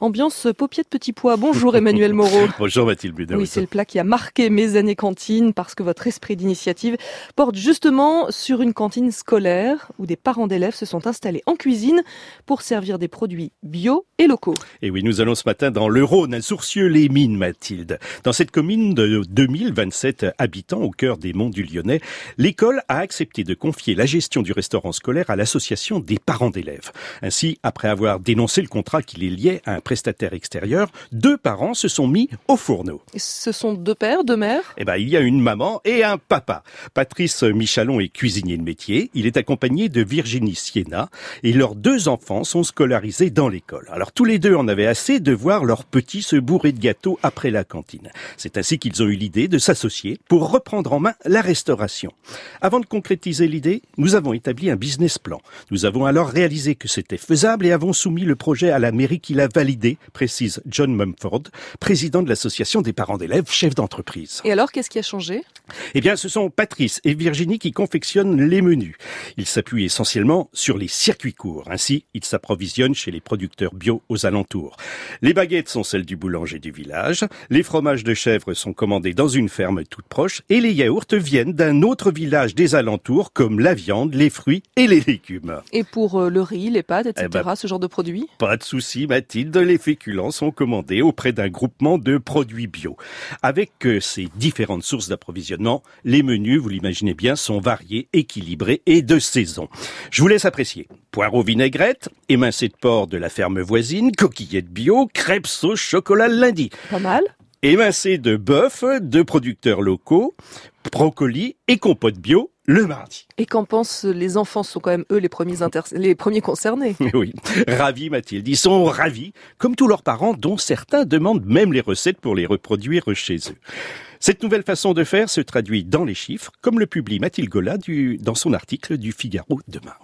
Ambiance paupier de petit pois. Bonjour Emmanuel Moreau. Bonjour Mathilde Budin. Oui, c'est le plat qui a marqué mes années cantine parce que votre esprit d'initiative porte justement sur une cantine scolaire où des parents d'élèves se sont installés en cuisine pour servir des produits bio et locaux. Et oui, nous allons ce matin dans le Rhône, à Sourcieux-les-Mines, Mathilde. Dans cette commune de 2027 habitants au cœur des monts du Lyonnais, l'école a accepté de confier la gestion du restaurant scolaire à l'association des parents d'élèves. Ainsi, après avoir dénoncé le contrat qui les liait à un prestataire extérieur, deux parents se sont mis au fourneau. ce sont deux pères, deux mères? Eh ben, il y a une maman et un papa. Patrice Michalon est cuisinier de métier. Il est accompagné de Virginie Siena et leurs deux enfants sont scolarisés dans l'école. Alors tous les deux en avaient assez de voir leurs petits se bourrer de gâteaux après la cantine. C'est ainsi qu'ils ont eu l'idée de s'associer pour reprendre en main la restauration. Avant de concrétiser l'idée, nous avons établi un business plan. Nous avons alors réalisé que c'était faisable et avons soumis le projet à la mairie qui l'a validé précise John Mumford, président de l'association des parents d'élèves, chef d'entreprise. Et alors, qu'est-ce qui a changé? Eh bien, ce sont Patrice et Virginie qui confectionnent les menus. Ils s'appuient essentiellement sur les circuits courts. Ainsi, ils s'approvisionnent chez les producteurs bio aux alentours. Les baguettes sont celles du boulanger du village, les fromages de chèvre sont commandés dans une ferme toute proche, et les yaourts viennent d'un autre village des alentours, comme la viande, les fruits et les légumes. Et pour euh, le riz, les pâtes, etc., eh ben, ce genre de produits? Pas de souci, Mathilde les féculents sont commandés auprès d'un groupement de produits bio. Avec euh, ces différentes sources d'approvisionnement, les menus, vous l'imaginez bien, sont variés, équilibrés et de saison. Je vous laisse apprécier. Poireaux vinaigrette, émincé de porc de la ferme voisine, coquillettes bio, crêpes sauce chocolat lundi. Pas mal émincé de bœuf de producteurs locaux, brocoli et compote bio le mardi. Et qu'en pensent les enfants? Sont quand même eux les premiers, les premiers concernés. Oui, ravis Mathilde, ils sont ravis, comme tous leurs parents dont certains demandent même les recettes pour les reproduire chez eux. Cette nouvelle façon de faire se traduit dans les chiffres, comme le publie Mathilde Gola dans son article du Figaro demain.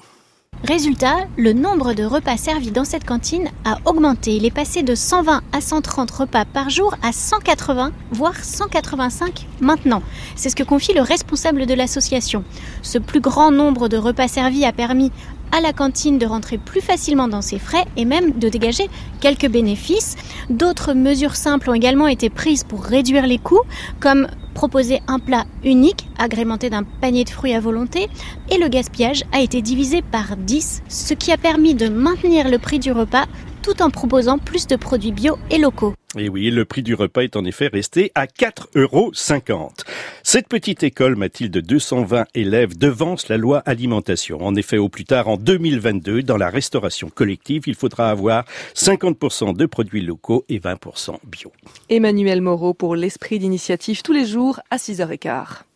Résultat, le nombre de repas servis dans cette cantine a augmenté. Il est passé de 120 à 130 repas par jour à 180, voire 185 maintenant. C'est ce que confie le responsable de l'association. Ce plus grand nombre de repas servis a permis à la cantine de rentrer plus facilement dans ses frais et même de dégager quelques bénéfices. D'autres mesures simples ont également été prises pour réduire les coûts, comme proposer un plat unique agrémenté d'un panier de fruits à volonté et le gaspillage a été divisé par 10, ce qui a permis de maintenir le prix du repas tout en proposant plus de produits bio et locaux. Et oui, le prix du repas est en effet resté à 4,50 euros. Cette petite école, Mathilde, de 220 élèves, devance la loi alimentation. En effet, au plus tard, en 2022, dans la restauration collective, il faudra avoir 50% de produits locaux et 20% bio. Emmanuel Moreau pour l'esprit d'initiative tous les jours à 6h15.